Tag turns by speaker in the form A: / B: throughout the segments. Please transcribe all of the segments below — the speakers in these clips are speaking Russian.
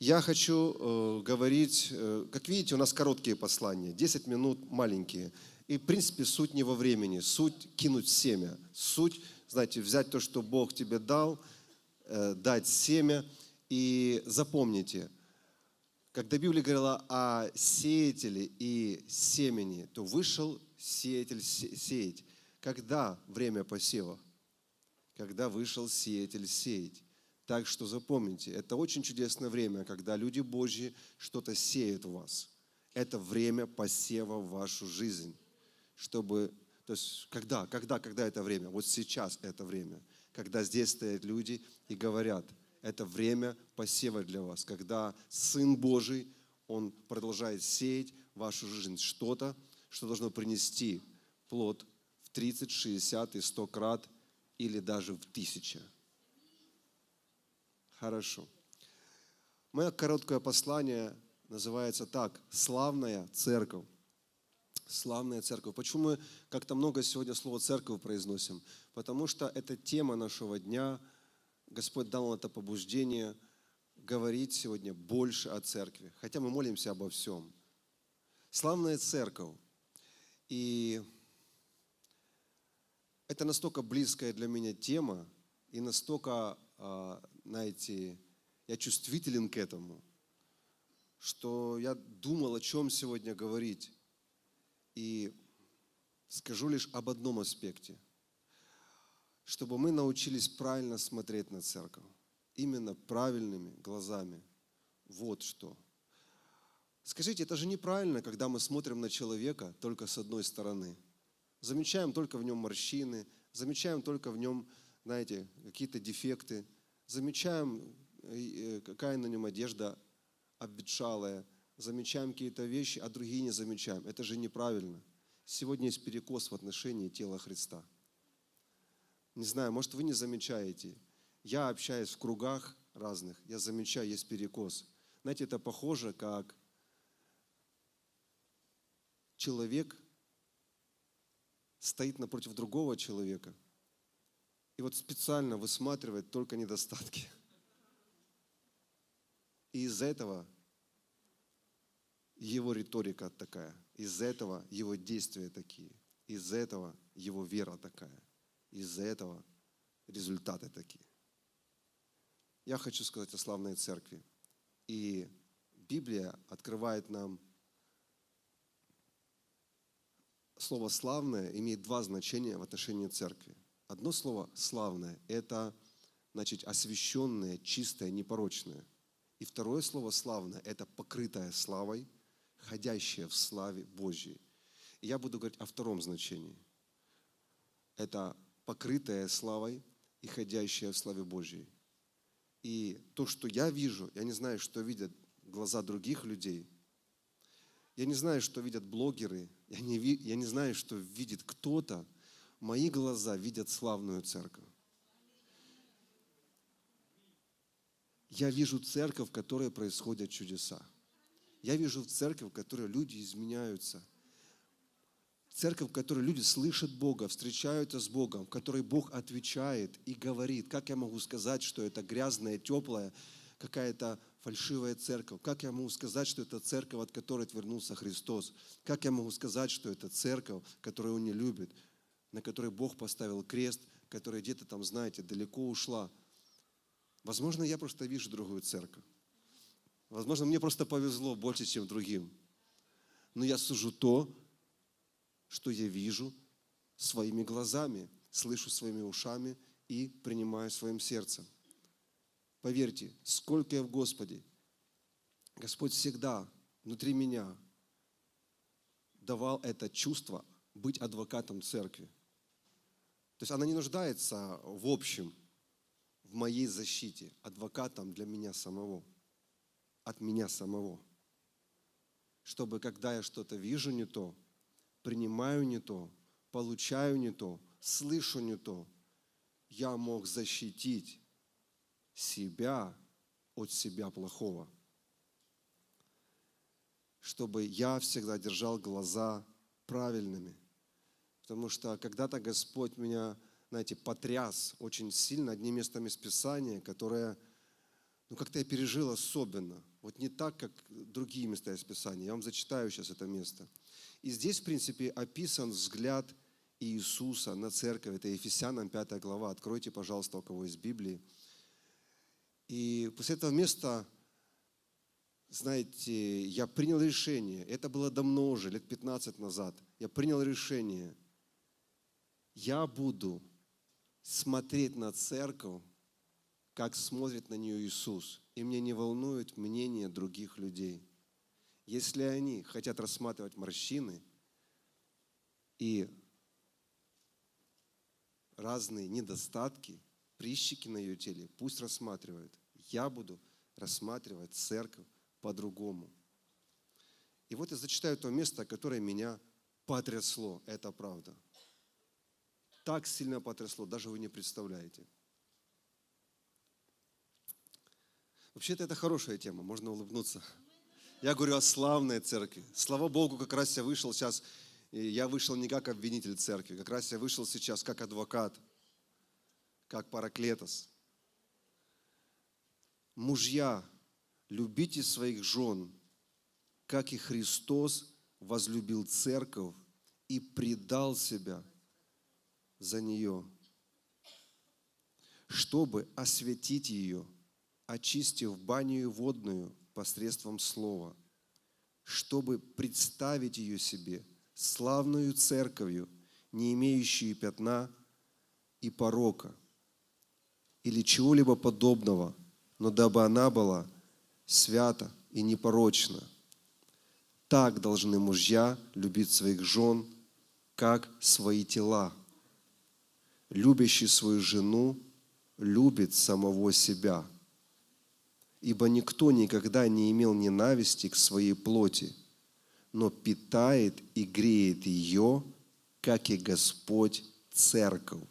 A: Я хочу э, говорить, э, как видите, у нас короткие послания, 10 минут маленькие. И, в принципе, суть не во времени, суть кинуть семя. Суть, знаете, взять то, что Бог тебе дал, э, дать семя. И запомните, когда Библия говорила о сеятеле и семени, то вышел сеятель сеять. Когда время посева? Когда вышел сеятель сеять. Так что запомните, это очень чудесное время, когда люди Божьи что-то сеют в вас. Это время посева в вашу жизнь. Чтобы, то есть, когда, когда, когда это время? Вот сейчас это время. Когда здесь стоят люди и говорят, это время посева для вас. Когда Сын Божий, Он продолжает сеять в вашу жизнь что-то, что должно принести плод в 30, 60 и 100 крат или даже в тысячу. Хорошо. Мое короткое послание называется так. Славная церковь. Славная церковь. Почему мы как-то много сегодня слова церковь произносим? Потому что это тема нашего дня. Господь дал это побуждение говорить сегодня больше о церкви. Хотя мы молимся обо всем. Славная церковь. И это настолько близкая для меня тема и настолько а, знаете, я чувствителен к этому, что я думал, о чем сегодня говорить. И скажу лишь об одном аспекте. Чтобы мы научились правильно смотреть на церковь. Именно правильными глазами. Вот что. Скажите, это же неправильно, когда мы смотрим на человека только с одной стороны. Замечаем только в нем морщины, замечаем только в нем, знаете, какие-то дефекты – замечаем, э, какая на нем одежда обветшалая, замечаем какие-то вещи, а другие не замечаем. Это же неправильно. Сегодня есть перекос в отношении тела Христа. Не знаю, может, вы не замечаете. Я общаюсь в кругах разных, я замечаю, есть перекос. Знаете, это похоже, как человек стоит напротив другого человека – и вот специально высматривает только недостатки. И из-за этого его риторика такая, из-за этого его действия такие, из-за этого его вера такая, из-за этого результаты такие. Я хочу сказать о славной церкви. И Библия открывает нам слово «славное» имеет два значения в отношении церкви. Одно слово «славное» – это значит освященное, чистое, непорочное. И второе слово «славное» – это покрытое славой, ходящее в славе Божьей. И я буду говорить о втором значении. Это покрытое славой и ходящее в славе Божьей. И то, что я вижу, я не знаю, что видят глаза других людей. Я не знаю, что видят блогеры. Я не, я не знаю, что видит кто-то, мои глаза видят славную церковь. Я вижу церковь, в которой происходят чудеса. Я вижу церковь, в которой люди изменяются. Церковь, в которой люди слышат Бога, встречаются с Богом, в которой Бог отвечает и говорит. Как я могу сказать, что это грязная, теплая, какая-то фальшивая церковь? Как я могу сказать, что это церковь, от которой отвернулся Христос? Как я могу сказать, что это церковь, которую Он не любит? На которой Бог поставил крест, которая где-то там, знаете, далеко ушла. Возможно, я просто вижу другую церковь. Возможно, мне просто повезло больше, чем другим. Но я сужу то, что я вижу своими глазами, слышу своими ушами и принимаю своим сердцем. Поверьте, сколько я в Господе, Господь всегда внутри меня давал это чувство быть адвокатом церкви. То есть она не нуждается в общем, в моей защите, адвокатом для меня самого, от меня самого. Чтобы когда я что-то вижу не то, принимаю не то, получаю не то, слышу не то, я мог защитить себя от себя плохого. Чтобы я всегда держал глаза правильными – потому что когда-то Господь меня, знаете, потряс очень сильно одним местом из Писания, которое, ну, как-то я пережил особенно. Вот не так, как другие места из Писания. Я вам зачитаю сейчас это место. И здесь, в принципе, описан взгляд Иисуса на церковь. Это Ефесянам 5 глава. Откройте, пожалуйста, у кого из Библии. И после этого места, знаете, я принял решение. Это было давно уже, лет 15 назад. Я принял решение. Я буду смотреть на церковь, как смотрит на нее Иисус. И мне не волнует мнение других людей. Если они хотят рассматривать морщины и разные недостатки, прищики на ее теле, пусть рассматривают. Я буду рассматривать церковь по-другому. И вот я зачитаю то место, которое меня потрясло. Это правда. Так сильно потрясло, даже вы не представляете. Вообще-то это хорошая тема, можно улыбнуться. Я говорю о славной церкви. Слава Богу, как раз я вышел сейчас, я вышел не как обвинитель церкви, как раз я вышел сейчас как адвокат, как параклетос. Мужья, любите своих жен, как и Христос возлюбил церковь и предал себя за нее, чтобы осветить ее, очистив баню водную посредством слова, чтобы представить ее себе славную церковью, не имеющую пятна и порока или чего-либо подобного, но дабы она была свята и непорочна. Так должны мужья любить своих жен, как свои тела. Любящий свою жену любит самого себя – Ибо никто никогда не имел ненависти к своей плоти, но питает и греет ее, как и Господь церковь,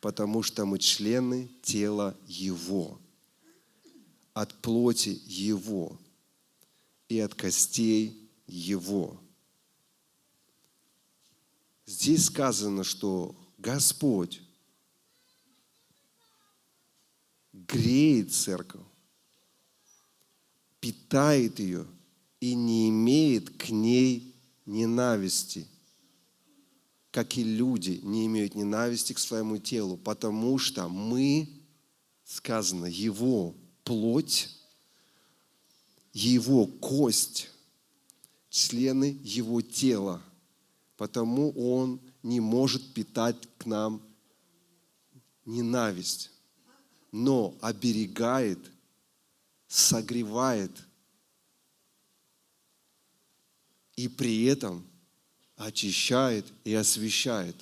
A: потому что мы члены тела Его, от плоти Его и от костей Его. Здесь сказано, что Господь греет церковь, питает ее и не имеет к ней ненависти, как и люди не имеют ненависти к своему телу, потому что мы, сказано, его плоть, его кость, члены его тела, потому он не может питать к нам ненависть, но оберегает согревает и при этом очищает и освещает,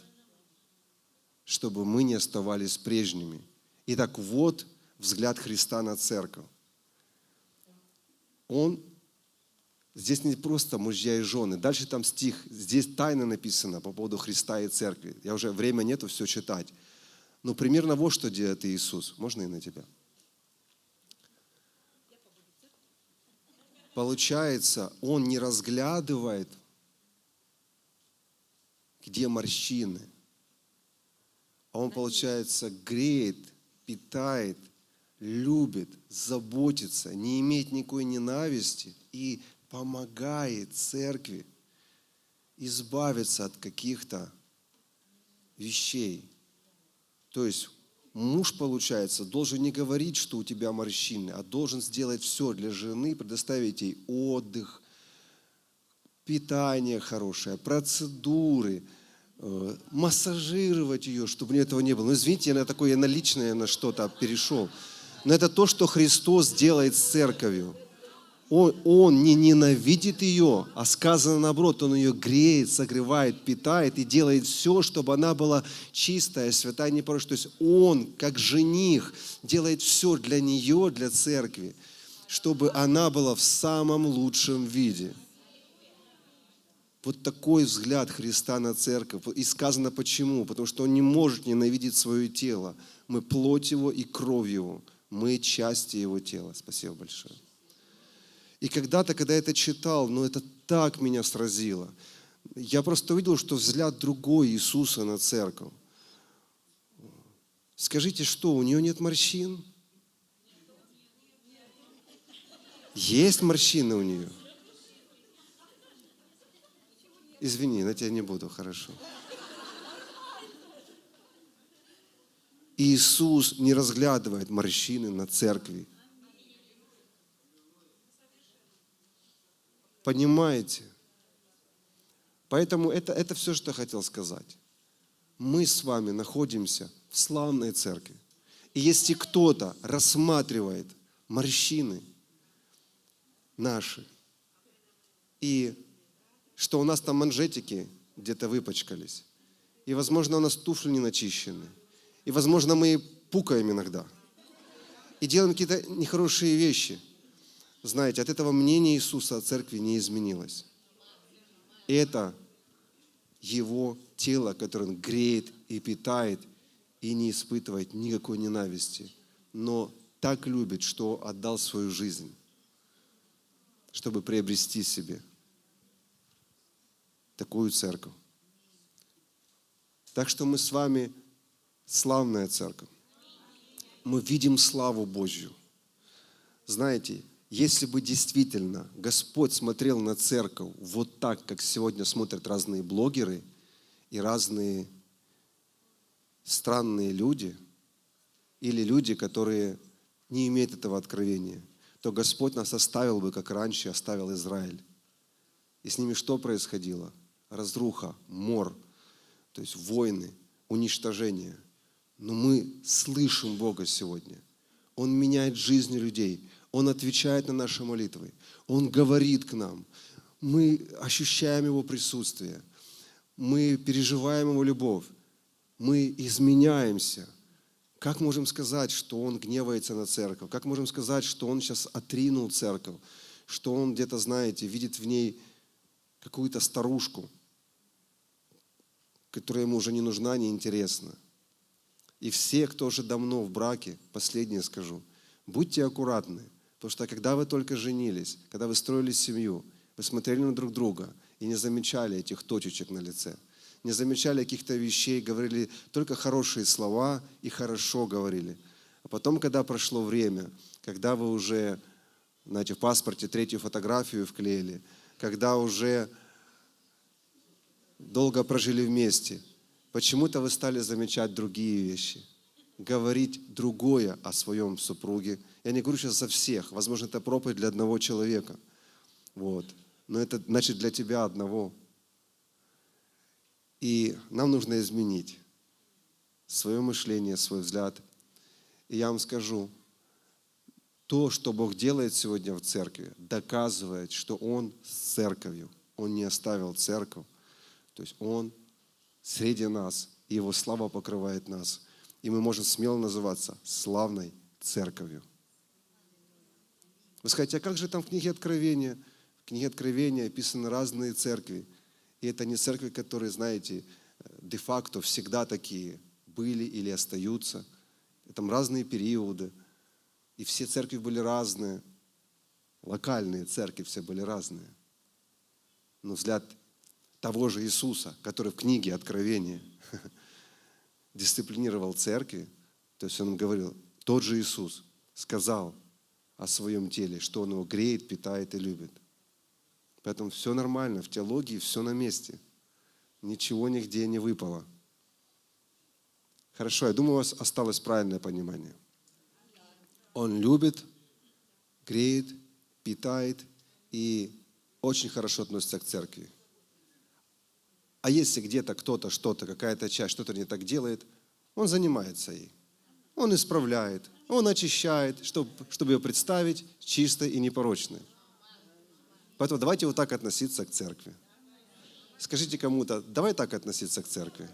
A: чтобы мы не оставались прежними. Итак, вот взгляд Христа на церковь. Он Здесь не просто мужья и жены. Дальше там стих, здесь тайно написано по поводу Христа и церкви. Я уже время нету все читать. Но примерно вот что делает Иисус. Можно и на тебя? Получается, он не разглядывает, где морщины, а он, получается, греет, питает, любит, заботится, не имеет никакой ненависти и помогает церкви избавиться от каких-то вещей. То есть муж, получается, должен не говорить, что у тебя морщины, а должен сделать все для жены, предоставить ей отдых, питание хорошее, процедуры, э, массажировать ее, чтобы у этого не было. Ну, извините, я на такое, я на личное на что-то перешел. Но это то, что Христос делает с церковью он, он не ненавидит ее, а сказано наоборот, он ее греет, согревает, питает и делает все, чтобы она была чистая, святая, непорочная. То есть он, как жених, делает все для нее, для церкви, чтобы она была в самом лучшем виде. Вот такой взгляд Христа на церковь. И сказано почему? Потому что он не может ненавидеть свое тело. Мы плоть его и кровь его. Мы части его тела. Спасибо большое. И когда-то, когда я это читал, ну это так меня сразило. Я просто увидел, что взгляд другой Иисуса на церковь. Скажите, что, у нее нет морщин? Есть морщины у нее? Извини, на тебя не буду, хорошо. Иисус не разглядывает морщины на церкви. Понимаете? Поэтому это, это все, что я хотел сказать. Мы с вами находимся в славной церкви. И если кто-то рассматривает морщины наши, и что у нас там манжетики где-то выпачкались, и, возможно, у нас туфли не начищены, и, возможно, мы пукаем иногда, и делаем какие-то нехорошие вещи. Знаете, от этого мнение Иисуса о церкви не изменилось. Это Его тело, которое Он греет и питает, и не испытывает никакой ненависти, но так любит, что отдал свою жизнь, чтобы приобрести себе такую церковь. Так что мы с вами славная церковь. Мы видим славу Божью. Знаете, если бы действительно Господь смотрел на церковь вот так, как сегодня смотрят разные блогеры и разные странные люди, или люди, которые не имеют этого откровения, то Господь нас оставил бы, как раньше оставил Израиль. И с ними что происходило? Разруха, мор, то есть войны, уничтожение. Но мы слышим Бога сегодня. Он меняет жизни людей. Он отвечает на наши молитвы. Он говорит к нам. Мы ощущаем Его присутствие. Мы переживаем Его любовь. Мы изменяемся. Как можем сказать, что Он гневается на церковь? Как можем сказать, что Он сейчас отринул церковь? Что Он где-то, знаете, видит в ней какую-то старушку, которая ему уже не нужна, не интересна. И все, кто уже давно в браке, последнее скажу, будьте аккуратны, потому что когда вы только женились, когда вы строили семью, вы смотрели на друг друга и не замечали этих точечек на лице, не замечали каких-то вещей, говорили только хорошие слова и хорошо говорили. А потом, когда прошло время, когда вы уже, знаете, в паспорте третью фотографию вклеили, когда уже долго прожили вместе, почему-то вы стали замечать другие вещи, говорить другое о своем супруге. Я не говорю сейчас за всех, возможно, это проповедь для одного человека. Вот. Но это значит для тебя одного. И нам нужно изменить свое мышление, свой взгляд. И я вам скажу, то, что Бог делает сегодня в церкви, доказывает, что Он с церковью. Он не оставил церковь. То есть Он среди нас, и Его слава покрывает нас. И мы можем смело называться славной церковью. Вы скажете, а как же там в книге Откровения? В книге Откровения описаны разные церкви. И это не церкви, которые, знаете, де-факто всегда такие были или остаются. Там разные периоды. И все церкви были разные. Локальные церкви все были разные. Но взгляд того же Иисуса, который в книге Откровения дисциплинировал церкви, то есть он говорил, тот же Иисус сказал о своем теле, что он его греет, питает и любит. Поэтому все нормально, в теологии все на месте. Ничего нигде не выпало. Хорошо, я думаю, у вас осталось правильное понимание. Он любит, греет, питает и очень хорошо относится к церкви. А если где-то кто-то что-то, какая-то часть что-то не так делает, он занимается ей. Он исправляет, он очищает, чтобы, чтобы ее представить чистой и непорочной. Поэтому давайте вот так относиться к церкви. Скажите кому-то, давай так относиться к церкви.